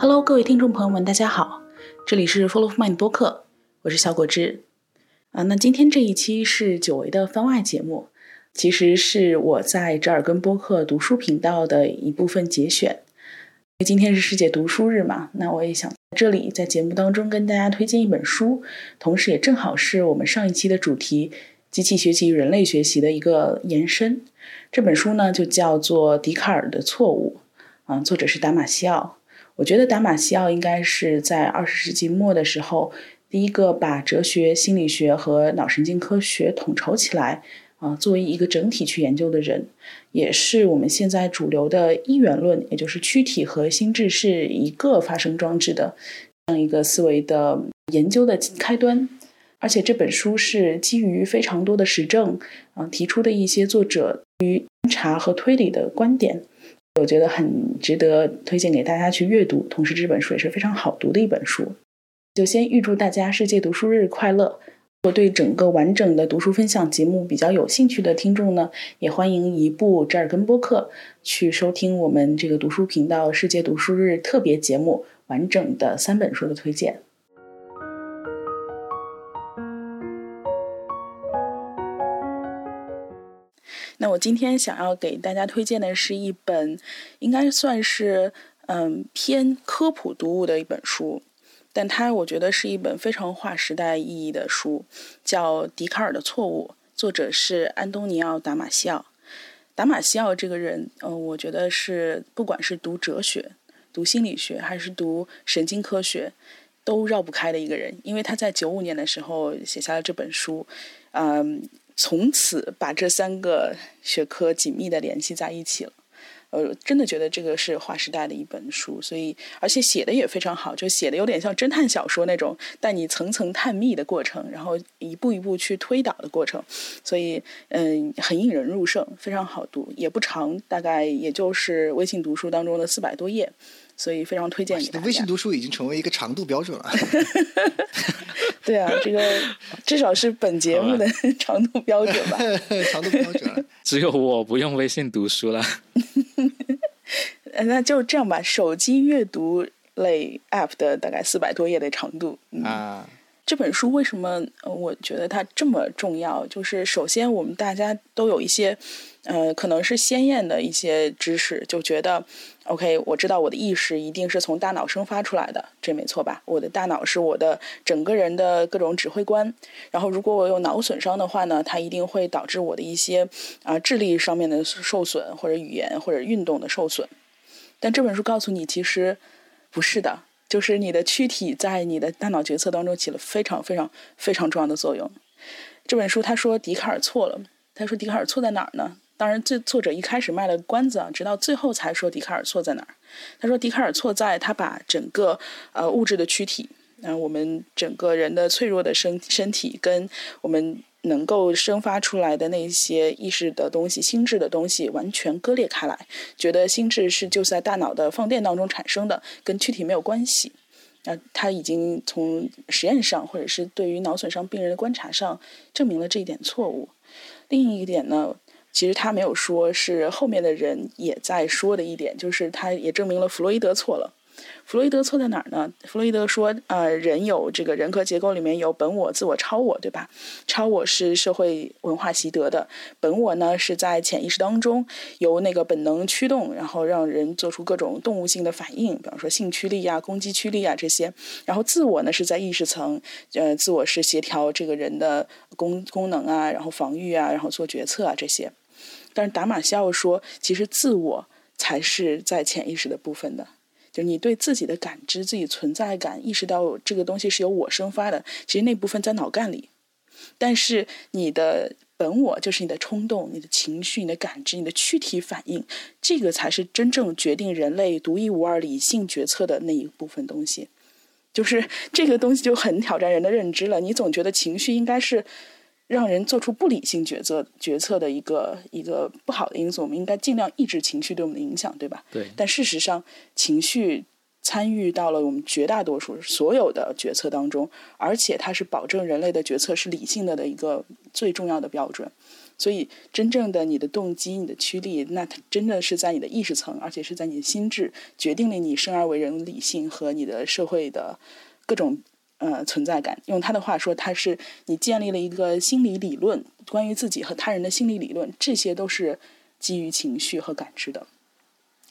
Hello，各位听众朋友们，大家好，这里是 Follow Mind 播客，我是小果汁。啊，那今天这一期是久违的番外节目，其实是我在折耳根播客读书频道的一部分节选。因为今天是世界读书日嘛，那我也想在这里在节目当中跟大家推荐一本书，同时也正好是我们上一期的主题——机器学习与人类学习的一个延伸。这本书呢，就叫做《笛卡尔的错误》，啊，作者是达马西奥。我觉得达马西奥应该是在二十世纪末的时候，第一个把哲学、心理学和脑神经科学统筹起来，啊，作为一个整体去研究的人，也是我们现在主流的一元论，也就是躯体和心智是一个发生装置的这样一个思维的研究的开端。而且这本书是基于非常多的实证，啊，提出的一些作者于观察和推理的观点。我觉得很值得推荐给大家去阅读，同时这本书也是非常好读的一本书。就先预祝大家世界读书日快乐！如果对整个完整的读书分享节目比较有兴趣的听众呢，也欢迎移步折耳根播客去收听我们这个读书频道世界读书日特别节目完整的三本书的推荐。那我今天想要给大家推荐的是一本，应该算是嗯偏科普读物的一本书，但它我觉得是一本非常划时代意义的书，叫《笛卡尔的错误》，作者是安东尼奥·达马西奥。达马西奥这个人，嗯，我觉得是不管是读哲学、读心理学还是读神经科学，都绕不开的一个人，因为他在九五年的时候写下了这本书，嗯。从此把这三个学科紧密的联系在一起了，呃，真的觉得这个是划时代的一本书，所以而且写的也非常好，就写的有点像侦探小说那种带你层层探秘的过程，然后一步一步去推导的过程，所以嗯，很引人入胜，非常好读，也不长，大概也就是微信读书当中的四百多页。所以非常推荐你。微信读书已经成为一个长度标准了。对啊，这个 至少是本节目的长度 标准吧。长度标准。只有我不用微信读书了。那就这样吧，手机阅读类 App 的大概四百多页的长度。啊。这本书为什么我觉得它这么重要？就是首先我们大家都有一些，呃，可能是鲜艳的一些知识，就觉得，OK，我知道我的意识一定是从大脑生发出来的，这没错吧？我的大脑是我的整个人的各种指挥官。然后如果我有脑损伤的话呢，它一定会导致我的一些啊智力上面的受损，或者语言或者运动的受损。但这本书告诉你，其实不是的。就是你的躯体在你的大脑决策当中起了非常非常非常重要的作用。这本书他说笛卡尔错了，他说笛卡尔错在哪儿呢？当然，这作者一开始卖了关子啊，直到最后才说笛卡尔错在哪儿。他说笛卡尔错在他把整个呃物质的躯体，啊我们整个人的脆弱的身身体跟我们。能够生发出来的那些意识的东西、心智的东西完全割裂开来，觉得心智是就在大脑的放电当中产生的，跟躯体没有关系。那他已经从实验上或者是对于脑损伤病人的观察上证明了这一点错误。另一点呢，其实他没有说是后面的人也在说的一点，就是他也证明了弗洛伊德错了。弗洛伊德错在哪儿呢？弗洛伊德说，呃，人有这个人格结构里面有本我、自我、超我，对吧？超我是社会文化习得的，本我呢是在潜意识当中由那个本能驱动，然后让人做出各种动物性的反应，比方说性驱力啊、攻击驱力啊这些。然后自我呢是在意识层，呃，自我是协调这个人的功功能啊，然后防御啊，然后做决策啊这些。但是达马西奥说，其实自我才是在潜意识的部分的。就你对自己的感知、自己存在感，意识到这个东西是由我生发的，其实那部分在脑干里。但是你的本我，就是你的冲动、你的情绪、你的感知、你的躯体反应，这个才是真正决定人类独一无二理性决策的那一部分东西。就是这个东西就很挑战人的认知了。你总觉得情绪应该是。让人做出不理性决策决策的一个一个不好的因素，我们应该尽量抑制情绪对我们的影响，对吧？对。但事实上，情绪参与到了我们绝大多数所有的决策当中，而且它是保证人类的决策是理性的的一个最重要的标准。所以，真正的你的动机、你的驱力，那它真的是在你的意识层，而且是在你的心智，决定了你生而为人理性和你的社会的各种呃存在感。用他的话说，他是你建立了一个心理理论，关于自己和他人的心理理论，这些都是基于情绪和感知的。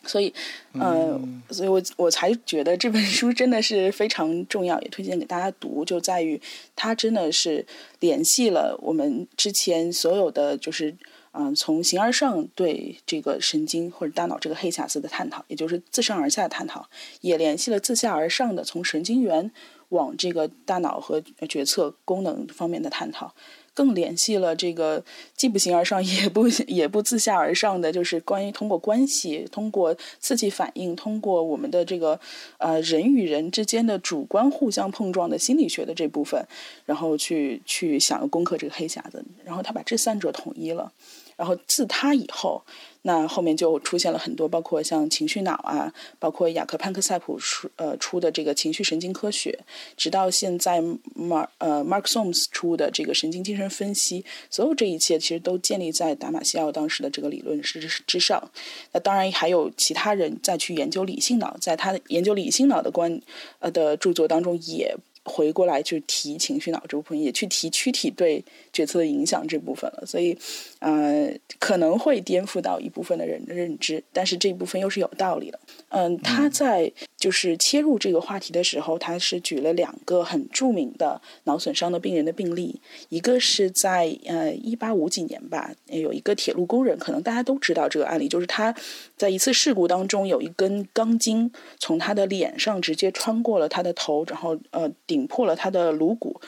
所以，呃，所以我我才觉得这本书真的是非常重要，也推荐给大家读。就在于它真的是联系了我们之前所有的，就是嗯，从形而上对这个神经或者大脑这个黑匣子的探讨，也就是自上而下的探讨，也联系了自下而上的从神经元往这个大脑和决策功能方面的探讨。更联系了这个既不形而上也不也不自下而上的，就是关于通过关系、通过刺激反应、通过我们的这个呃人与人之间的主观互相碰撞的心理学的这部分，然后去去想要攻克这个黑匣子，然后他把这三者统一了，然后自他以后。那后面就出现了很多，包括像情绪脑啊，包括雅克潘克塞普出呃出的这个情绪神经科学，直到现在 Mark 呃 Mark Soms 出的这个神经精神分析，所有这一切其实都建立在达马西奥当时的这个理论之之上。那当然还有其他人再去研究理性脑，在他研究理性脑的观呃的著作当中也。回过来就提情绪脑这部分，也去提躯体对决策的影响这部分了，所以，呃，可能会颠覆到一部分的人的认知，但是这一部分又是有道理的。嗯，他在就是切入这个话题的时候，他是举了两个很著名的脑损伤的病人的病例，一个是在呃一八五几年吧，有一个铁路工人，可能大家都知道这个案例，就是他在一次事故当中，有一根钢筋从他的脸上直接穿过了他的头，然后呃顶破了他的颅骨，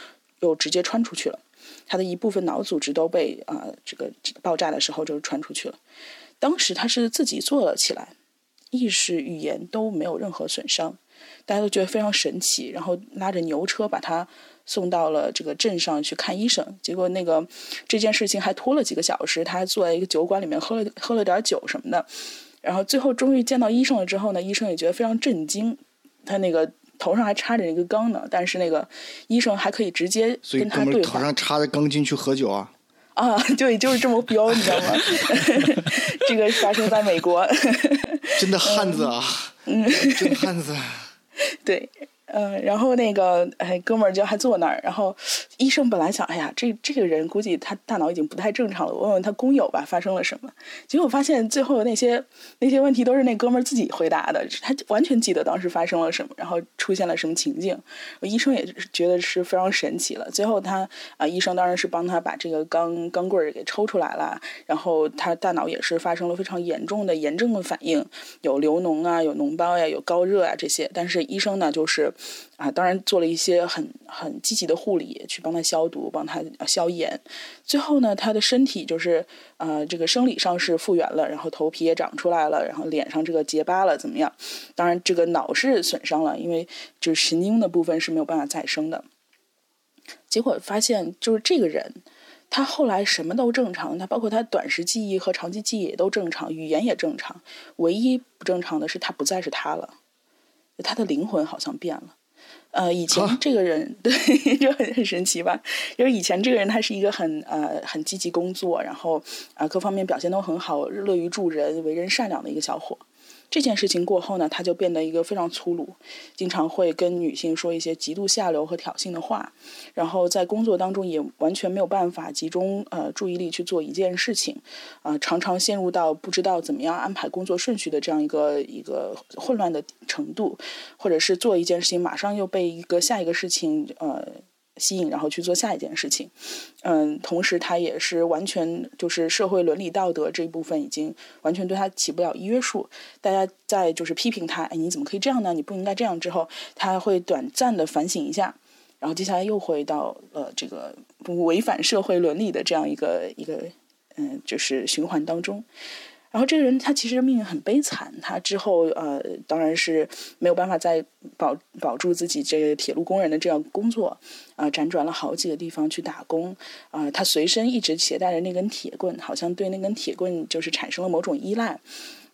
又直接穿出去了，他的一部分脑组织都被啊这个爆炸的时候就穿出去了，当时他是自己坐了起来。意识、语言都没有任何损伤，大家都觉得非常神奇。然后拉着牛车把他送到了这个镇上去看医生。结果那个这件事情还拖了几个小时，他还坐在一个酒馆里面喝了喝了点酒什么的。然后最后终于见到医生了之后呢，医生也觉得非常震惊。他那个头上还插着一个钢呢，但是那个医生还可以直接跟他对话。头上插着钢筋去喝酒啊？啊，对，就是这么彪，你知道吗？这个发生在美国，真的汉子啊，嗯，真汉子，对。嗯，然后那个哎，哥们儿就还坐那儿。然后医生本来想，哎呀，这这个人估计他大脑已经不太正常了，问问他工友吧，发生了什么？结果发现最后那些那些问题都是那哥们儿自己回答的，他完全记得当时发生了什么，然后出现了什么情境。医生也觉得是非常神奇了。最后他啊，医生当然是帮他把这个钢钢棍儿给抽出来了，然后他大脑也是发生了非常严重的炎症的反应，有流脓啊，有脓包呀，有高热啊这些。但是医生呢，就是。啊，当然做了一些很很积极的护理，去帮他消毒，帮他消炎。最后呢，他的身体就是呃，这个生理上是复原了，然后头皮也长出来了，然后脸上这个结疤了，怎么样？当然，这个脑是损伤了，因为就是神经的部分是没有办法再生的。结果发现，就是这个人，他后来什么都正常，他包括他短时记忆和长期记忆也都正常，语言也正常，唯一不正常的是他不再是他了。他的灵魂好像变了，呃，以前这个人 对就很很神奇吧，因为以前这个人他是一个很呃很积极工作，然后啊各方面表现都很好，乐于助人，为人善良的一个小伙。这件事情过后呢，他就变得一个非常粗鲁，经常会跟女性说一些极度下流和挑衅的话，然后在工作当中也完全没有办法集中呃注意力去做一件事情，啊，常常陷入到不知道怎么样安排工作顺序的这样一个一个混乱的程度，或者是做一件事情马上又被一个下一个事情呃。吸引，然后去做下一件事情，嗯，同时他也是完全就是社会伦理道德这一部分已经完全对他起不了约束。大家在就是批评他，哎，你怎么可以这样呢？你不应该这样。之后他会短暂的反省一下，然后接下来又回到呃这个违反社会伦理的这样一个一个嗯就是循环当中。然后这个人他其实命运很悲惨，他之后呃当然是没有办法再保保住自己这个铁路工人的这样工作，啊辗转了好几个地方去打工，啊他随身一直携带着那根铁棍，好像对那根铁棍就是产生了某种依赖，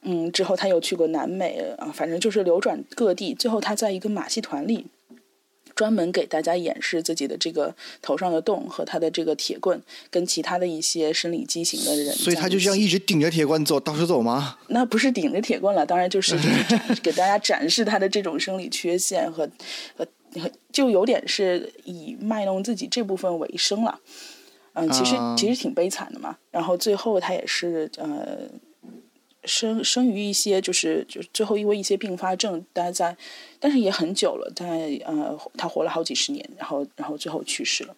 嗯，之后他又去过南美啊，反正就是流转各地。最后他在一个马戏团里，专门给大家演示自己的这个头上的洞和他的这个铁棍，跟其他的一些生理畸形的人。所以他就这样一直顶着铁棍走，到处走吗？那不是顶着铁棍了，当然就是 给大家展示他的这种生理缺陷和和和，就有点是以卖弄自己这部分为生了。嗯，其实其实挺悲惨的嘛。然后最后他也是呃。生生于一些就是就最后因为一些并发症，大家在，但是也很久了，在呃他活了好几十年，然后然后最后去世了。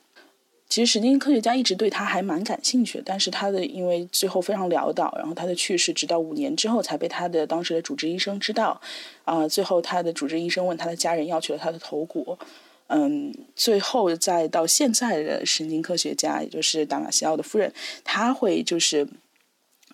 其实神经科学家一直对他还蛮感兴趣，但是他的因为最后非常潦倒，然后他的去世直到五年之后才被他的当时的主治医生知道。啊，最后他的主治医生问他的家人要去了他的头骨。嗯，最后再到现在的神经科学家，也就是达马西奥的夫人，他会就是。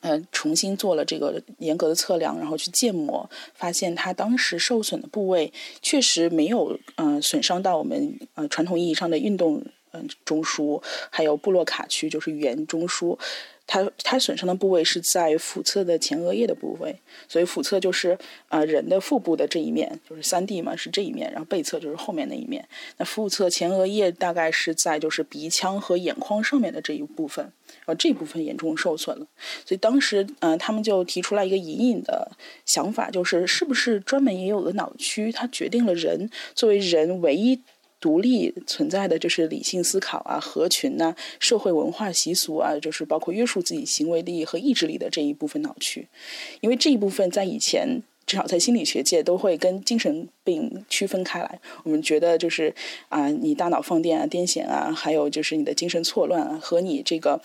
呃，重新做了这个严格的测量，然后去建模，发现他当时受损的部位确实没有呃损伤到我们呃传统意义上的运动嗯中枢，还有布洛卡区就是语言中枢。它它损伤的部位是在腹侧的前额叶的部位，所以腹侧就是啊人的腹部的这一面，就是三 D 嘛，是这一面，然后背侧就是后面那一面。那腹侧前额叶大概是在就是鼻腔和眼眶上面的这一部分，然后这部分严重受损了。所以当时嗯他们就提出来一个隐隐的想法，就是是不是专门也有个脑区，它决定了人作为人唯一。独立存在的就是理性思考啊，合群呐，社会文化习俗啊，就是包括约束自己行为力和意志力的这一部分脑区，因为这一部分在以前至少在心理学界都会跟精神病区分开来。我们觉得就是啊，你大脑放电啊、癫痫啊，还有就是你的精神错乱啊，和你这个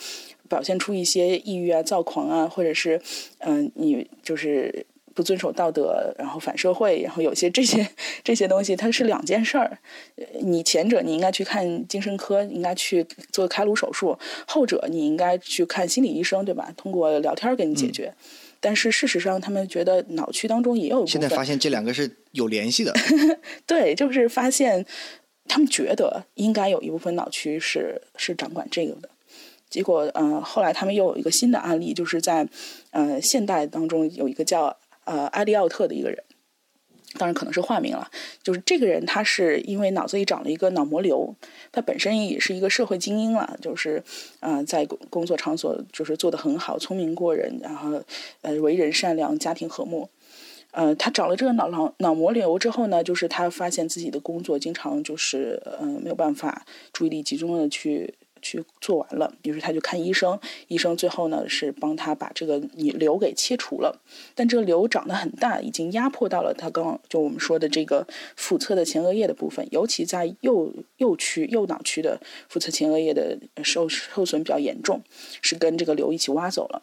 表现出一些抑郁啊、躁狂啊，或者是嗯，你就是。不遵守道德，然后反社会，然后有些这些 这些东西，它是两件事儿。你前者你应该去看精神科，应该去做开颅手术；后者你应该去看心理医生，对吧？通过聊天给你解决。但是事实上，他们觉得脑区当中也有。现在发现这两个是有联系的。对，就是发现他们觉得应该有一部分脑区是是掌管这个的。结果，嗯，后来他们又有一个新的案例，就是在呃现代当中有一个叫。呃，埃利奥特的一个人，当然可能是化名了。就是这个人，他是因为脑子里长了一个脑膜瘤，他本身也是一个社会精英了，就是啊，在工工作场所就是做的很好，聪明过人，然后呃，为人善良，家庭和睦。呃，他长了这个脑脑脑膜瘤之后呢，就是他发现自己的工作经常就是呃没有办法注意力集中的去。去做完了，于是他就看医生，医生最后呢是帮他把这个你瘤给切除了，但这个瘤长得很大，已经压迫到了他刚就我们说的这个腹侧的前额叶的部分，尤其在右右区右脑区的腹侧前额叶的受受损比较严重，是跟这个瘤一起挖走了。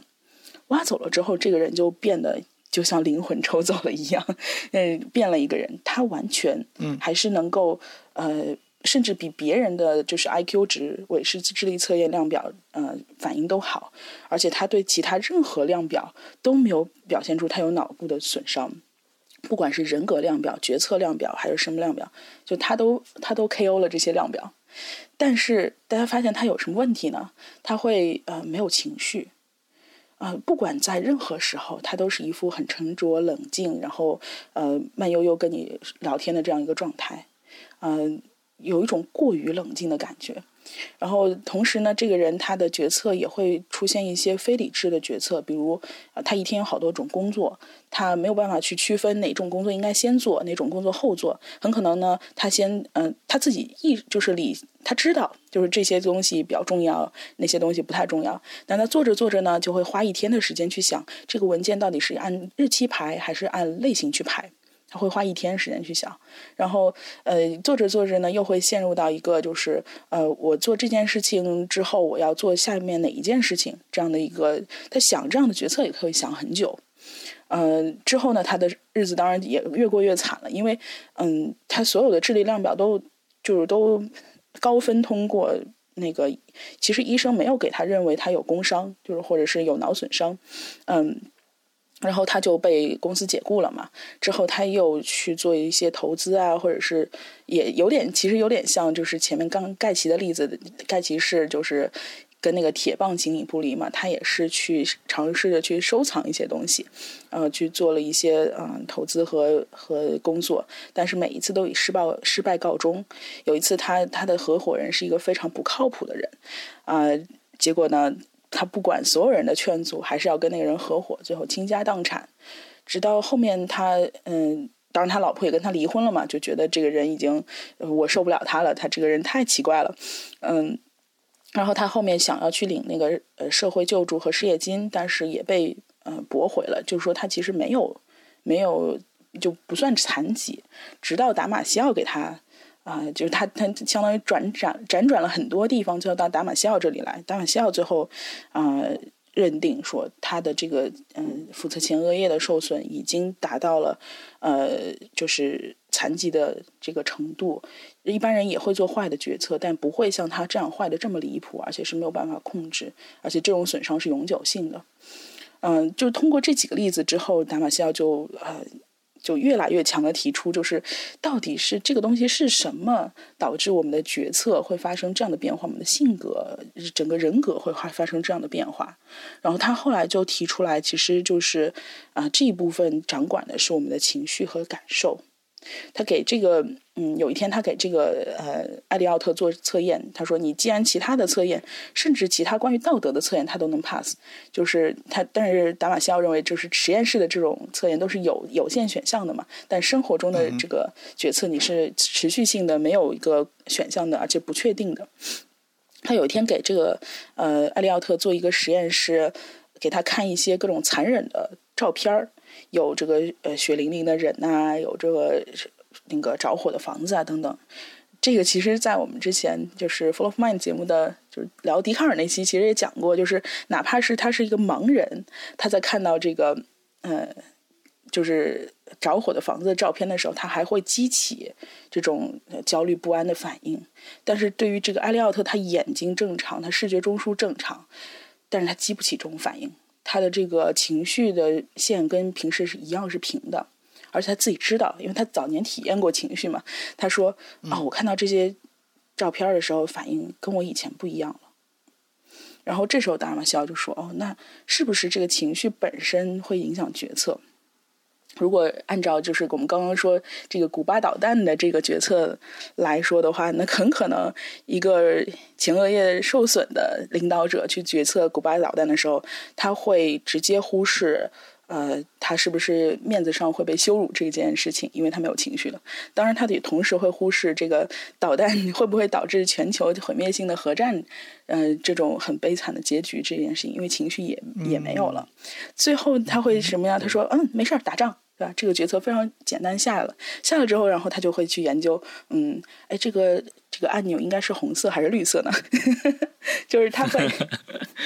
挖走了之后，这个人就变得就像灵魂抽走了一样，嗯，变了一个人，他完全嗯还是能够呃。甚至比别人的就是 I Q 值、韦氏智力测验量表，呃，反应都好，而且他对其他任何量表都没有表现出他有脑部的损伤，不管是人格量表、决策量表还是什么量表，就他都他都 K O 了这些量表。但是大家发现他有什么问题呢？他会呃没有情绪，啊，不管在任何时候，他都是一副很沉着冷静，然后呃慢悠悠跟你聊天的这样一个状态，嗯。有一种过于冷静的感觉，然后同时呢，这个人他的决策也会出现一些非理智的决策，比如啊，他一天有好多种工作，他没有办法去区分哪种工作应该先做，哪种工作后做。很可能呢，他先嗯，他自己意就是理，他知道就是这些东西比较重要，那些东西不太重要。但他做着做着呢，就会花一天的时间去想这个文件到底是按日期排还是按类型去排。他会花一天时间去想，然后呃做着做着呢，又会陷入到一个就是呃我做这件事情之后，我要做下面哪一件事情这样的一个他想这样的决策也可以想很久，嗯之后呢他的日子当然也越过越惨了，因为嗯他所有的智力量表都就是都高分通过那个，其实医生没有给他认为他有工伤，就是或者是有脑损伤，嗯。然后他就被公司解雇了嘛。之后他又去做一些投资啊，或者是也有点，其实有点像就是前面刚盖奇的例子。盖奇是就是跟那个铁棒形影不离嘛，他也是去尝试着去收藏一些东西，呃，去做了一些嗯投资和和工作，但是每一次都以失败失败告终。有一次，他他的合伙人是一个非常不靠谱的人，啊，结果呢，他不管所有人的劝阻，还是要跟那个人合伙，最后倾家荡产。直到后面他嗯。当然，他老婆也跟他离婚了嘛，就觉得这个人已经，我受不了他了，他这个人太奇怪了，嗯，然后他后面想要去领那个呃社会救助和失业金，但是也被呃驳回了，就是说他其实没有没有就不算残疾，直到达马西奥给他啊，就是他他相当于转转辗转了很多地方，最后到达马西奥这里来，达马西奥最后啊。认定说他的这个嗯腹侧前额叶的受损已经达到了呃就是残疾的这个程度，一般人也会做坏的决策，但不会像他这样坏的这么离谱，而且是没有办法控制，而且这种损伤是永久性的。嗯，就通过这几个例子之后，达马西奥就呃。就越来越强的提出，就是到底是这个东西是什么导致我们的决策会发生这样的变化，我们的性格、整个人格会发发生这样的变化。然后他后来就提出来，其实就是啊，这一部分掌管的是我们的情绪和感受。他给这个，嗯，有一天他给这个呃艾利奥特做测验，他说：“你既然其他的测验，甚至其他关于道德的测验，他都能 pass，就是他，但是达马西奥认为，就是实验室的这种测验都是有有限选项的嘛，但生活中的这个决策你是持续性的，没有一个选项的，而且不确定的。他有一天给这个呃艾利奥特做一个实验室，给他看一些各种残忍的照片儿。”有这个呃血淋淋的人呐，有这个那个着火的房子啊等等。这个其实，在我们之前就是《Full of Mind》节目的就是聊笛卡尔那期，其实也讲过，就是哪怕是他是一个盲人，他在看到这个呃就是着火的房子的照片的时候，他还会激起这种焦虑不安的反应。但是对于这个埃利奥特，他眼睛正常，他视觉中枢正常，但是他激不起这种反应。他的这个情绪的线跟平时是一样是平的，而且他自己知道，因为他早年体验过情绪嘛。他说：“啊，我看到这些照片的时候，反应跟我以前不一样了。”然后这时候达马西奥就说：“哦，那是不是这个情绪本身会影响决策？”如果按照就是我们刚刚说这个古巴导弹的这个决策来说的话，那很可能一个前额叶受损的领导者去决策古巴导弹的时候，他会直接忽视，呃，他是不是面子上会被羞辱这件事情，因为他没有情绪了。当然，他也同时会忽视这个导弹 会不会导致全球毁灭性的核战，呃，这种很悲惨的结局这件事情，因为情绪也也没有了。最后他会什么样？他说：“嗯，没事儿，打仗。”对吧？这个决策非常简单，下了，下了之后，然后他就会去研究，嗯，哎，这个这个按钮应该是红色还是绿色呢？就是他会，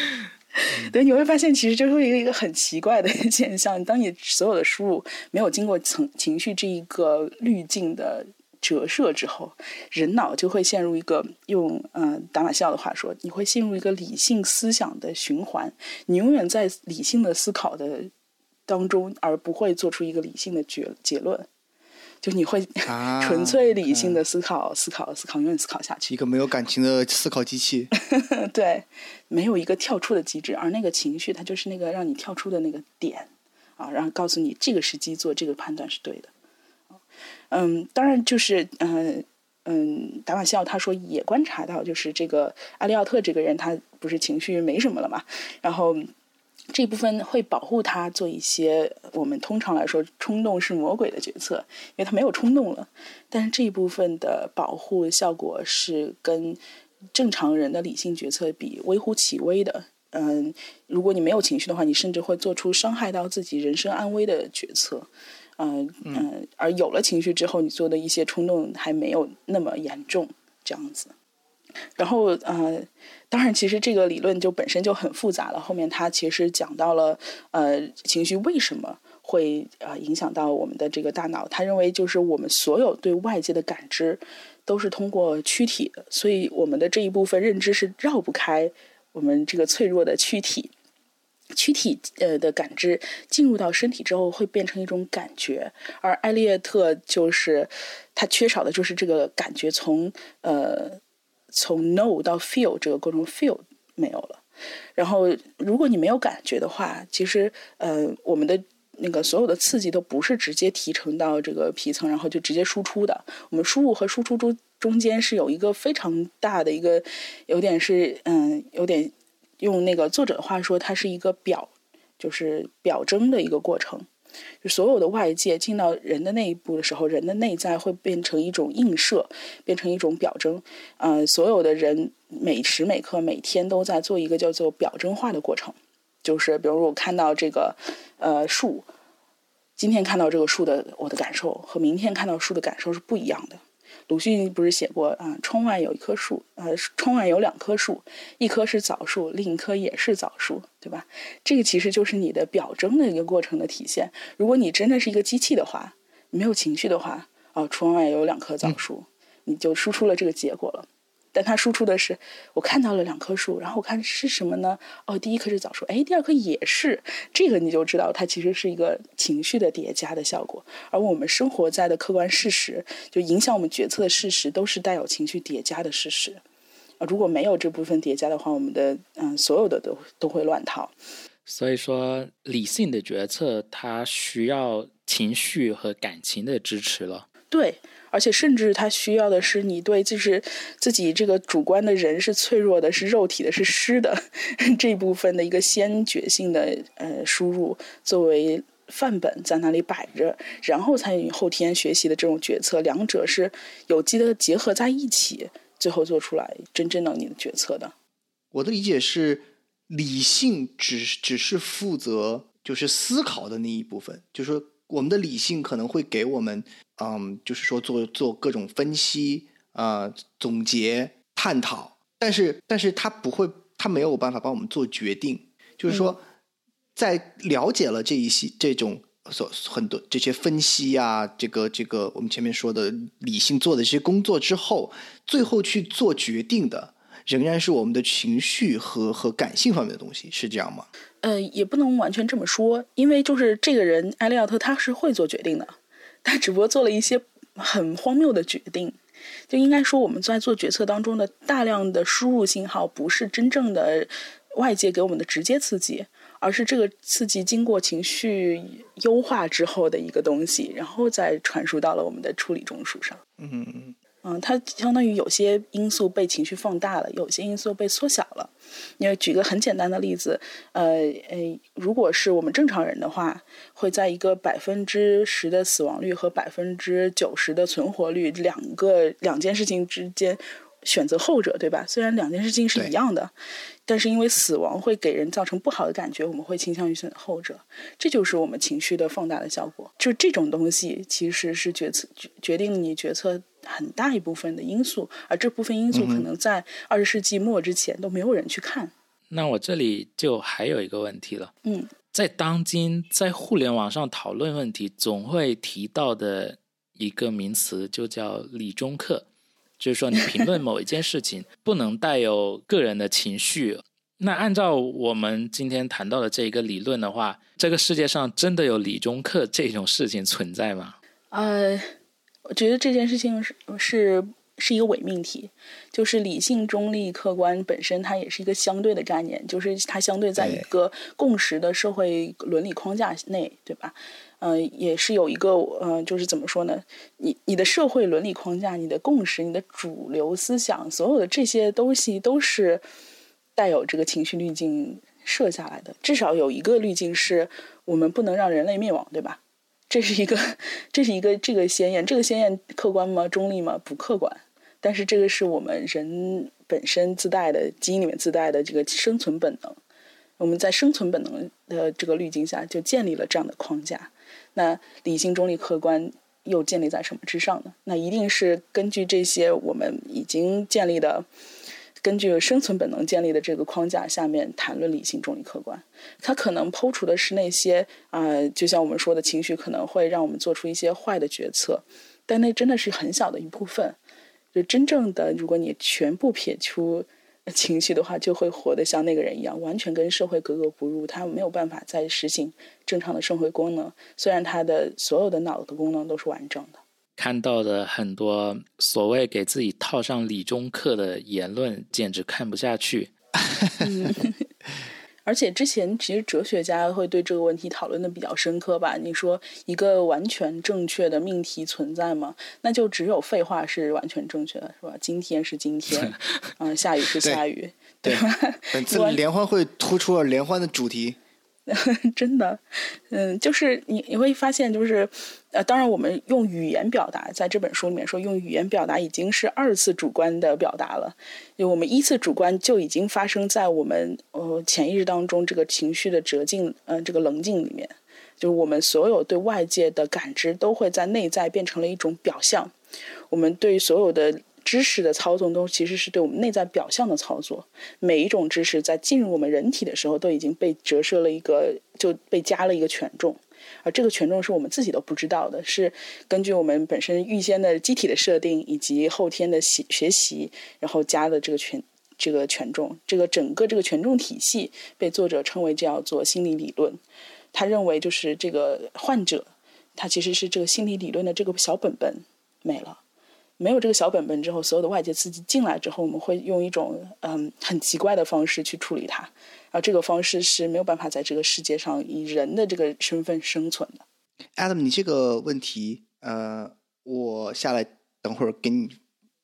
对，你会发现其实这是一个一个很奇怪的现象。当你所有的输入没有经过情情绪这一个滤镜的折射之后，人脑就会陷入一个用嗯达马西奥的话说，你会陷入一个理性思想的循环，你永远在理性的思考的。当中，而不会做出一个理性的结结论，就你会 纯粹理性的思考，思考，思考，永远思考下去。一个没有感情的思考机器，对，没有一个跳出的机制，而那个情绪，它就是那个让你跳出的那个点啊，然后告诉你这个时机做这个判断是对的。嗯，当然就是嗯嗯，达瓦西奥他说也观察到，就是这个阿利奥特这个人，他不是情绪没什么了嘛，然后。这部分会保护他做一些我们通常来说冲动是魔鬼的决策，因为他没有冲动了。但是这一部分的保护效果是跟正常人的理性决策比微乎其微的。嗯，如果你没有情绪的话，你甚至会做出伤害到自己人身安危的决策。嗯嗯，而有了情绪之后，你做的一些冲动还没有那么严重，这样子。然后，呃，当然，其实这个理论就本身就很复杂了。后面他其实讲到了，呃，情绪为什么会呃影响到我们的这个大脑？他认为，就是我们所有对外界的感知都是通过躯体的，所以我们的这一部分认知是绕不开我们这个脆弱的躯体。躯体呃的感知进入到身体之后，会变成一种感觉。而艾利特就是他缺少的就是这个感觉，从呃。从 know 到 feel 这个过程，feel 没有了。然后，如果你没有感觉的话，其实呃，我们的那个所有的刺激都不是直接提成到这个皮层，然后就直接输出的。我们输入和输出中中间是有一个非常大的一个，有点是嗯，有点用那个作者的话说，它是一个表，就是表征的一个过程。就所有的外界进到人的内部的时候，人的内在会变成一种映射，变成一种表征。呃，所有的人每时每刻每天都在做一个叫做表征化的过程。就是比如我看到这个呃树，今天看到这个树的我的感受和明天看到树的感受是不一样的。鲁迅不是写过啊？窗外有一棵树，呃，窗外有两棵树，一棵是枣树，另一棵也是枣树，对吧？这个其实就是你的表征的一个过程的体现。如果你真的是一个机器的话，没有情绪的话，哦，窗外有两棵枣树，你就输出了这个结果了。但它输出的是，我看到了两棵树，然后我看是什么呢？哦，第一棵是枣树，哎，第二棵也是。这个你就知道，它其实是一个情绪的叠加的效果。而我们生活在的客观事实，就影响我们决策的事实，都是带有情绪叠加的事实。啊，如果没有这部分叠加的话，我们的嗯，所有的都都会乱套。所以说，理性的决策它需要情绪和感情的支持了。对。而且，甚至他需要的是你对，就是自己这个主观的人是脆弱的，是肉体的，是湿的 这部分的一个先觉性的呃输入作为范本在那里摆着，然后参与后天学习的这种决策，两者是有机的结合在一起，最后做出来真正的你的决策的。我的理解是，理性只只是负责就是思考的那一部分，就是说我们的理性可能会给我们。嗯，就是说做做各种分析啊、总结、探讨，但是但是他不会，他没有办法帮我们做决定。就是说，在了解了这一些这种所很多这些分析啊，这个这个我们前面说的理性做的这些工作之后，最后去做决定的，仍然是我们的情绪和和感性方面的东西，是这样吗？呃，也不能完全这么说，因为就是这个人埃利奥特他是会做决定的。他只不过做了一些很荒谬的决定，就应该说我们在做决策当中的大量的输入信号，不是真正的外界给我们的直接刺激，而是这个刺激经过情绪优化之后的一个东西，然后再传输到了我们的处理中枢上。嗯嗯它相当于有些因素被情绪放大了，有些因素被缩小了。因为举个很简单的例子，呃呃，如果是我们正常人的话，会在一个百分之十的死亡率和百分之九十的存活率两个两件事情之间选择后者，对吧？虽然两件事情是一样的。但是因为死亡会给人造成不好的感觉，我们会倾向于选后者，这就是我们情绪的放大的效果。就这种东西其实是决策决决定你决策很大一部分的因素，而这部分因素可能在二十世纪末之前都没有人去看。那我这里就还有一个问题了，嗯，在当今在互联网上讨论问题，总会提到的一个名词就叫理中客。就是说，你评论某一件事情不能带有个人的情绪。那按照我们今天谈到的这一个理论的话，这个世界上真的有理中客这种事情存在吗？呃，我觉得这件事情是是是一个伪命题。就是理性、中立、客观本身，它也是一个相对的概念，就是它相对在一个共识的社会伦理框架内，对吧？嗯，也是有一个，嗯，就是怎么说呢？你你的社会伦理框架、你的共识、你的主流思想，所有的这些东西都是带有这个情绪滤镜设下来的。至少有一个滤镜是我们不能让人类灭亡，对吧？这是一个，这是一个这个先验，这个先验客观吗？中立吗？不客观。但是这个是我们人本身自带的基因里面自带的这个生存本能。我们在生存本能的这个滤镜下，就建立了这样的框架。那理性、中立、客观又建立在什么之上呢？那一定是根据这些我们已经建立的、根据生存本能建立的这个框架下面谈论理性、中立、客观。它可能抛出的是那些啊，就像我们说的情绪可能会让我们做出一些坏的决策，但那真的是很小的一部分。就真正的，如果你全部撇出。情绪的话，就会活得像那个人一样，完全跟社会格格不入。他没有办法再实行正常的社会功能，虽然他的所有的脑的功能都是完整的。看到的很多所谓给自己套上理中客的言论，简直看不下去。嗯，而且之前其实哲学家会对这个问题讨论的比较深刻吧？你说一个完全正确的命题存在吗？那就只有废话是完全正确的，是吧？今天是今天，嗯，下雨是下雨，对吧？本次 联欢会突出了联欢的主题。真的，嗯，就是你你会发现，就是呃，当然我们用语言表达，在这本书里面说用语言表达已经是二次主观的表达了，因为我们一次主观就已经发生在我们呃潜意识当中这个情绪的折镜，呃，这个棱镜里面，就是我们所有对外界的感知都会在内在变成了一种表象，我们对所有的。知识的操纵都其实是对我们内在表象的操作。每一种知识在进入我们人体的时候，都已经被折射了一个，就被加了一个权重，而这个权重是我们自己都不知道的，是根据我们本身预先的机体的设定以及后天的习学习，然后加的这个权这个权重。这个整个这个权重体系被作者称为叫做心理理论。他认为就是这个患者，他其实是这个心理理论的这个小本本没了。没有这个小本本之后，所有的外界刺激进来之后，我们会用一种嗯很奇怪的方式去处理它，而这个方式是没有办法在这个世界上以人的这个身份生存的。Adam，你这个问题，呃，我下来等会儿给你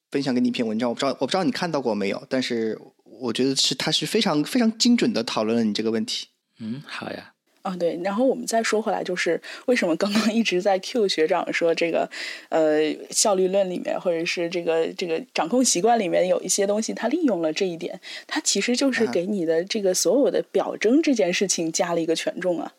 分享给你一篇文章，我不知道我不知道你看到过没有，但是我觉得是它是非常非常精准的讨论了你这个问题。嗯，好呀。啊，对，然后我们再说回来，就是为什么刚刚一直在 Q 学长说这个，呃，效率论里面，或者是这个这个掌控习惯里面有一些东西，他利用了这一点，他其实就是给你的这个所有的表征这件事情加了一个权重啊，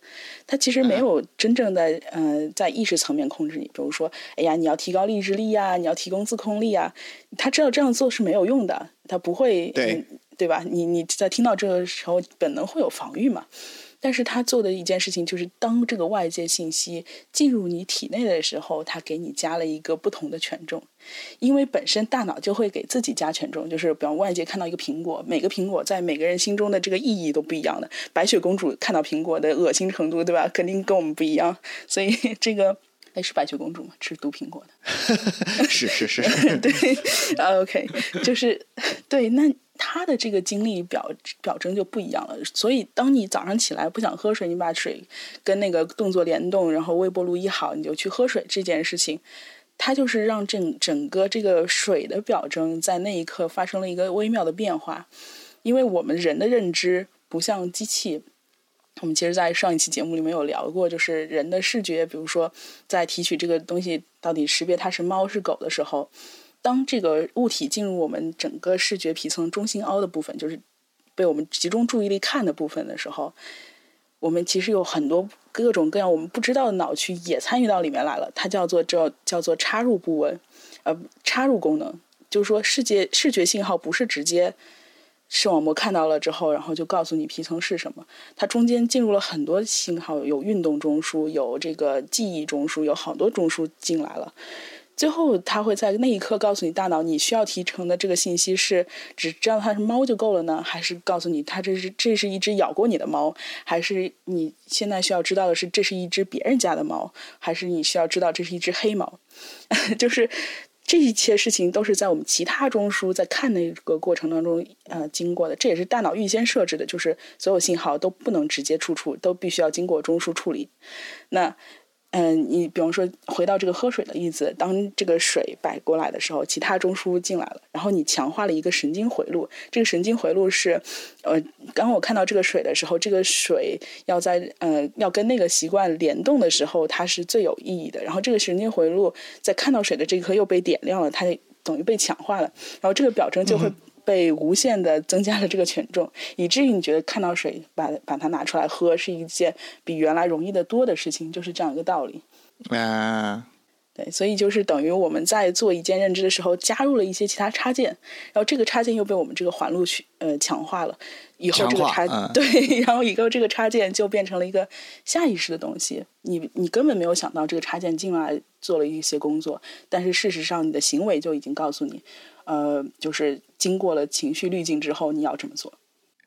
他其实没有真正的呃在意识层面控制你，比如说，哎呀，你要提高意志力呀，你要提供自控力啊，他知道这样做是没有用的，他不会对对吧？你你在听到这个时候，本能会有防御嘛。但是他做的一件事情，就是当这个外界信息进入你体内的时候，他给你加了一个不同的权重，因为本身大脑就会给自己加权重，就是比方外界看到一个苹果，每个苹果在每个人心中的这个意义都不一样的。白雪公主看到苹果的恶心程度，对吧？肯定跟我们不一样。所以这个，哎，是白雪公主吗？吃毒苹果的？是是 是，对，OK，就是对那。他的这个经历表表征就不一样了，所以当你早上起来不想喝水，你把水跟那个动作联动，然后微波炉一好，你就去喝水这件事情，它就是让整整个这个水的表征在那一刻发生了一个微妙的变化。因为我们人的认知不像机器，我们其实，在上一期节目里面有聊过，就是人的视觉，比如说在提取这个东西到底识别它是猫是狗的时候。当这个物体进入我们整个视觉皮层中心凹的部分，就是被我们集中注意力看的部分的时候，我们其实有很多各种各样我们不知道的脑区也参与到里面来了。它叫做叫叫做插入部位，呃，插入功能，就是说视觉视觉信号不是直接视网膜看到了之后，然后就告诉你皮层是什么，它中间进入了很多信号，有运动中枢，有这个记忆中枢，有好多中枢进来了。最后，他会在那一刻告诉你大脑，你需要提成的这个信息是只知道它是猫就够了呢，还是告诉你它这是这是一只咬过你的猫，还是你现在需要知道的是这是一只别人家的猫，还是你需要知道这是一只黑猫？就是这一切事情都是在我们其他中枢在看那个过程当中呃经过的，这也是大脑预先设置的，就是所有信号都不能直接输出，都必须要经过中枢处理。那。嗯，你比方说回到这个喝水的例子，当这个水摆过来的时候，其他中枢进来了，然后你强化了一个神经回路。这个神经回路是，呃，刚我看到这个水的时候，这个水要在呃要跟那个习惯联动的时候，它是最有意义的。然后这个神经回路在看到水的这一刻又被点亮了，它等于被强化了，然后这个表征就会。被无限的增加了这个权重，以至于你觉得看到水把把它拿出来喝是一件比原来容易的多的事情，就是这样一个道理。啊，对，所以就是等于我们在做一件认知的时候，加入了一些其他插件，然后这个插件又被我们这个环路去呃强化了，以后这个插 对，然后以后这个插件就变成了一个下意识的东西，你你根本没有想到这个插件进来做了一些工作，但是事实上你的行为就已经告诉你。呃，就是经过了情绪滤镜之后，你要这么做。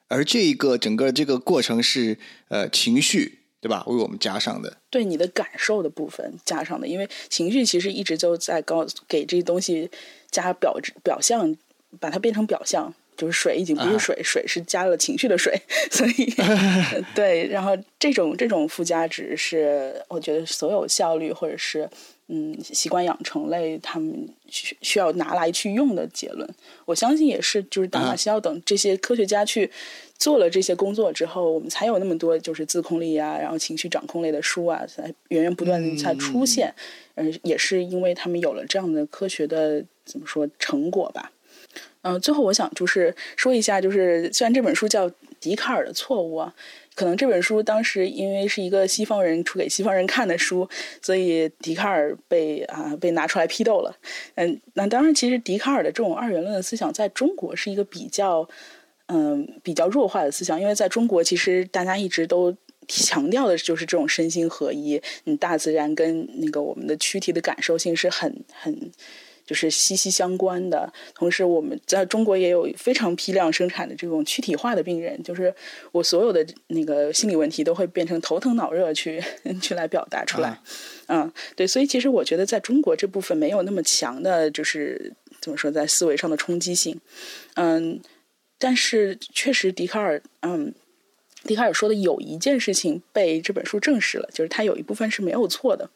而这一个整个这个过程是呃情绪对吧？为我们加上的，对你的感受的部分加上的，因为情绪其实一直就在告给这东西加表表象，把它变成表象，就是水已经不是水，水是加了情绪的水，所以 对，然后这种这种附加值是我觉得所有效率或者是嗯习惯养成类他们需需要拿来去用的结论。我相信也是，就是达马西奥等这些科学家去做了这些工作之后，我们才有那么多就是自控力啊，然后情绪掌控类的书啊，才源源不断的才出现。嗯，也是因为他们有了这样的科学的怎么说成果吧。嗯，最后我想就是说一下，就是虽然这本书叫《笛卡尔的错误》啊，可能这本书当时因为是一个西方人出给西方人看的书，所以笛卡尔被啊被拿出来批斗了。嗯，那当然，其实笛卡尔的这种二元论的思想在中国是一个比较嗯比较弱化的思想，因为在中国其实大家一直都强调的就是这种身心合一，嗯，大自然跟那个我们的躯体的感受性是很很。就是息息相关的。同时，我们在中国也有非常批量生产的这种躯体化的病人，就是我所有的那个心理问题都会变成头疼脑热去 去来表达出来。嗯，对，所以其实我觉得在中国这部分没有那么强的，就是怎么说，在思维上的冲击性。嗯，但是确实，笛卡尔，嗯，笛卡尔说的有一件事情被这本书证实了，就是他有一部分是没有错的。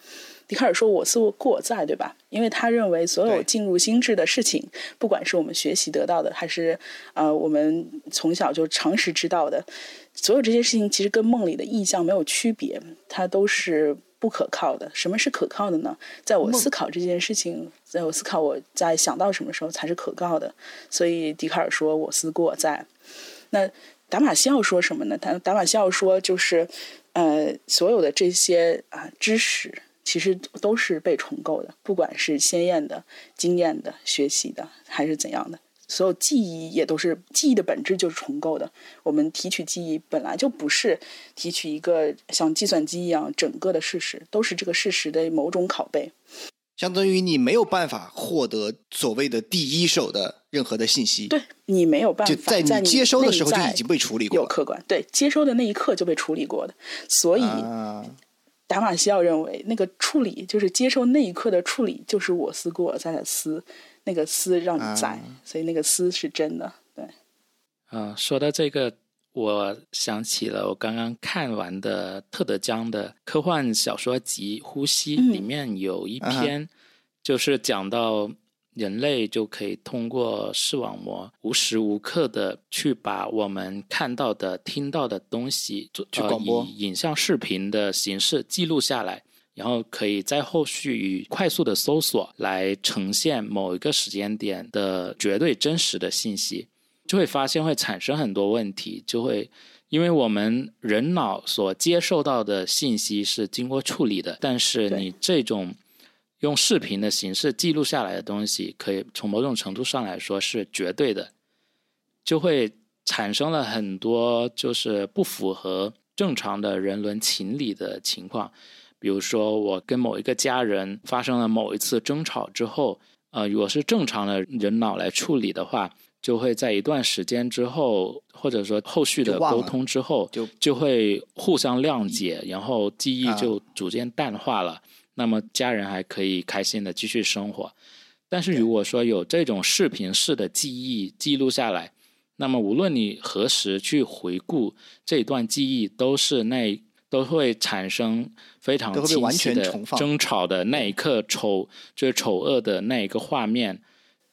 笛卡尔说：“我思故我在，对吧？因为他认为所有进入心智的事情，不管是我们学习得到的，还是呃我们从小就常识知道的，所有这些事情其实跟梦里的意象没有区别，它都是不可靠的。什么是可靠的呢？在我思考这件事情，在我思考我在想到什么时候才是可靠的。所以笛卡尔说：‘我思故我在。’那达马西奥说什么呢？他达马西奥说就是呃所有的这些啊知识。”其实都是被重构的，不管是鲜艳的、经验的、学习的，还是怎样的，所有记忆也都是记忆的本质就是重构的。我们提取记忆本来就不是提取一个像计算机一样整个的事实，都是这个事实的某种拷贝。相当于你没有办法获得所谓的第一手的任何的信息，对你没有办法在你接收的时候就已经被处理过，有客观对接收的那一刻就被处理过的，所以。达马西奥认为，那个处理就是接受那一刻的处理，就是我思故我在的思，那个思让你在，所以那个思是真的。对，啊，说到这个，我想起了我刚刚看完的特德·江的科幻小说集《呼吸》，里面有一篇就是讲到。人类就可以通过视网膜无时无刻的去把我们看到的、听到的东西，呃，以影像视频的形式记录下来，然后可以在后续以快速的搜索来呈现某一个时间点的绝对真实的信息，就会发现会产生很多问题，就会因为我们人脑所接受到的信息是经过处理的，但是你这种。用视频的形式记录下来的东西，可以从某种程度上来说是绝对的，就会产生了很多就是不符合正常的人伦情理的情况。比如说，我跟某一个家人发生了某一次争吵之后，呃，如果是正常的人脑来处理的话，就会在一段时间之后，或者说后续的沟通之后，就就会互相谅解，然后记忆就逐渐淡化了。那么家人还可以开心的继续生活，但是如果说有这种视频式的记忆记录下来，那么无论你何时去回顾这段记忆，都是那都会产生非常清晰的争吵的那一刻丑就是丑恶的那一个画面，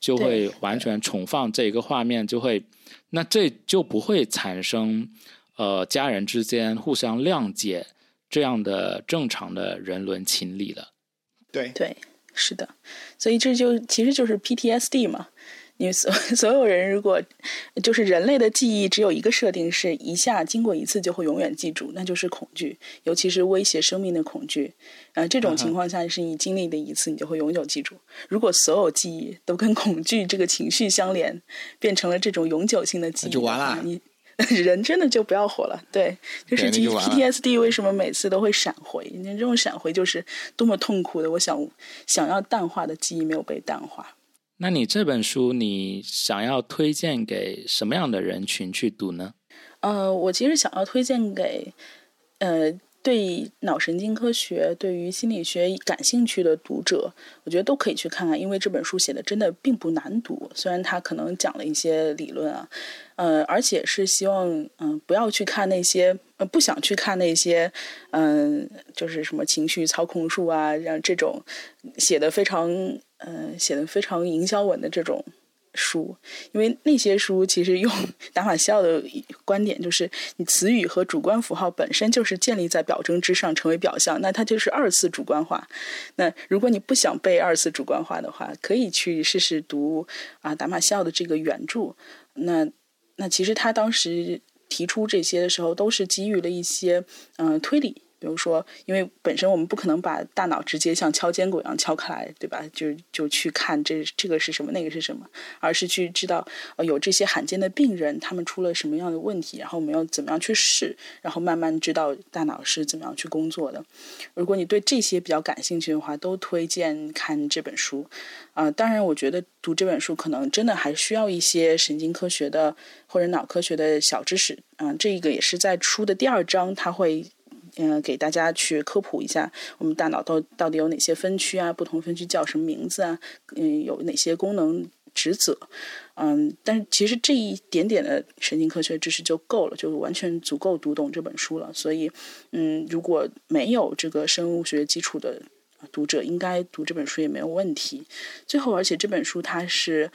就会完全重放这一个画面，就会那这就不会产生呃家人之间互相谅解。这样的正常的人伦情理了，对对，是的，所以这就其实就是 PTSD 嘛。你所 所有人如果就是人类的记忆只有一个设定，是一下经过一次就会永远记住，那就是恐惧，尤其是威胁生命的恐惧。呃，这种情况下是你经历的一次，你就会永久记住。如果所有记忆都跟恐惧这个情绪相连，变成了这种永久性的记忆，就完了。你。人真的就不要活了，对，就是 PTSD 为什么每次都会闪回？你这种闪回就是多么痛苦的，我想想要淡化的记忆没有被淡化。那你这本书你想要推荐给什么样的人群去读呢？呃，我其实想要推荐给呃对脑神经科学、对于心理学感兴趣的读者，我觉得都可以去看看，因为这本书写的真的并不难读。虽然它可能讲了一些理论啊，呃，而且是希望嗯不要去看那些呃不想去看那些嗯就是什么情绪操控术啊，让这种写的非常呃写的非常营销文的这种。书，因为那些书其实用 达马西奥的观点，就是你词语和主观符号本身就是建立在表征之上，成为表象，那它就是二次主观化。那如果你不想背二次主观化的话，可以去试试读啊达马西奥的这个原著。那那其实他当时提出这些的时候，都是基于了一些嗯推理。比如说，因为本身我们不可能把大脑直接像敲坚果一样敲开来，对吧？就就去看这这个是什么，那个是什么，而是去知道呃有这些罕见的病人，他们出了什么样的问题，然后我们要怎么样去试，然后慢慢知道大脑是怎么样去工作的。如果你对这些比较感兴趣的话，都推荐看这本书。啊，当然，我觉得读这本书可能真的还需要一些神经科学的或者脑科学的小知识。嗯，这个也是在书的第二章，他会。嗯，给大家去科普一下，我们大脑到到底有哪些分区啊？不同分区叫什么名字啊？嗯，有哪些功能职责？嗯，但是其实这一点点的神经科学知识就够了，就完全足够读懂这本书了。所以，嗯，如果没有这个生物学基础的读者，应该读这本书也没有问题。最后，而且这本书它是。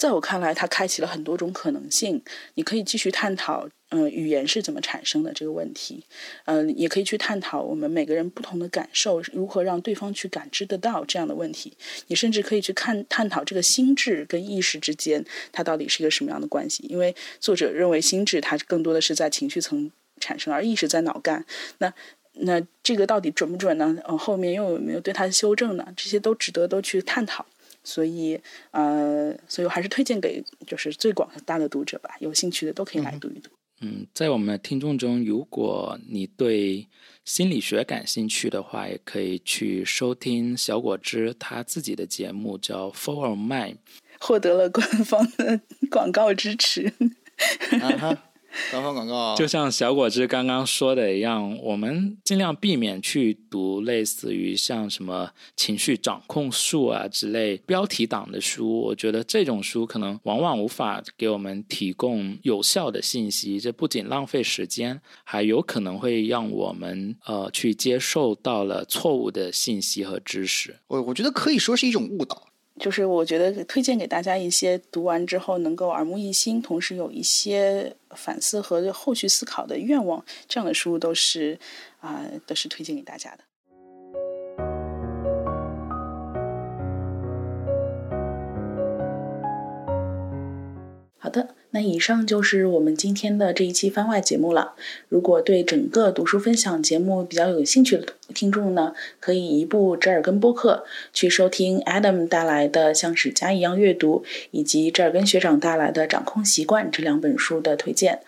在我看来，它开启了很多种可能性。你可以继续探讨，嗯，语言是怎么产生的这个问题，嗯，也可以去探讨我们每个人不同的感受如何让对方去感知得到这样的问题。你甚至可以去看探讨这个心智跟意识之间，它到底是一个什么样的关系？因为作者认为心智它更多的是在情绪层产生，而意识在脑干。那那这个到底准不准呢？嗯，后面又有没有对它的修正呢？这些都值得都去探讨。所以，呃，所以我还是推荐给就是最广大的读者吧，有兴趣的都可以来读一读。嗯，在我们的听众中，如果你对心理学感兴趣的话，也可以去收听小果汁他自己的节目，叫《For Mind》，获得了官方的广告支持。官方广告，就像小果汁刚刚说的一样，我们尽量避免去读类似于像什么情绪掌控术啊之类标题党的书。我觉得这种书可能往往无法给我们提供有效的信息，这不仅浪费时间，还有可能会让我们呃去接受到了错误的信息和知识。我我觉得可以说是一种误导。就是我觉得推荐给大家一些读完之后能够耳目一新，同时有一些反思和后续思考的愿望，这样的书都是啊，都是推荐给大家的。好的。那以上就是我们今天的这一期番外节目了。如果对整个读书分享节目比较有兴趣的听众呢，可以移步折耳根播客去收听 Adam 带来的《像史家一样阅读》，以及折耳根学长带来的《掌控习惯》这两本书的推荐。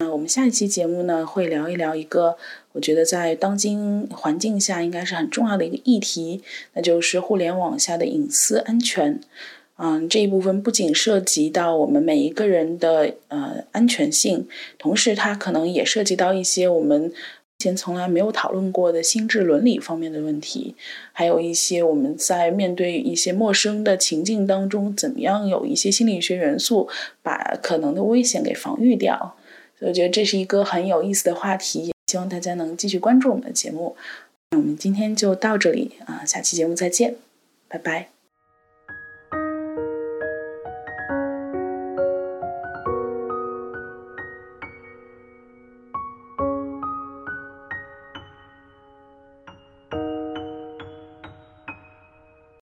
那我们下一期节目呢，会聊一聊一个我觉得在当今环境下应该是很重要的一个议题，那就是互联网下的隐私安全。嗯，这一部分不仅涉及到我们每一个人的呃安全性，同时它可能也涉及到一些我们前从来没有讨论过的心智伦理方面的问题，还有一些我们在面对一些陌生的情境当中，怎么样有一些心理学元素把可能的危险给防御掉。所以我觉得这是一个很有意思的话题，也希望大家能继续关注我们的节目。那我们今天就到这里啊，下期节目再见，拜拜。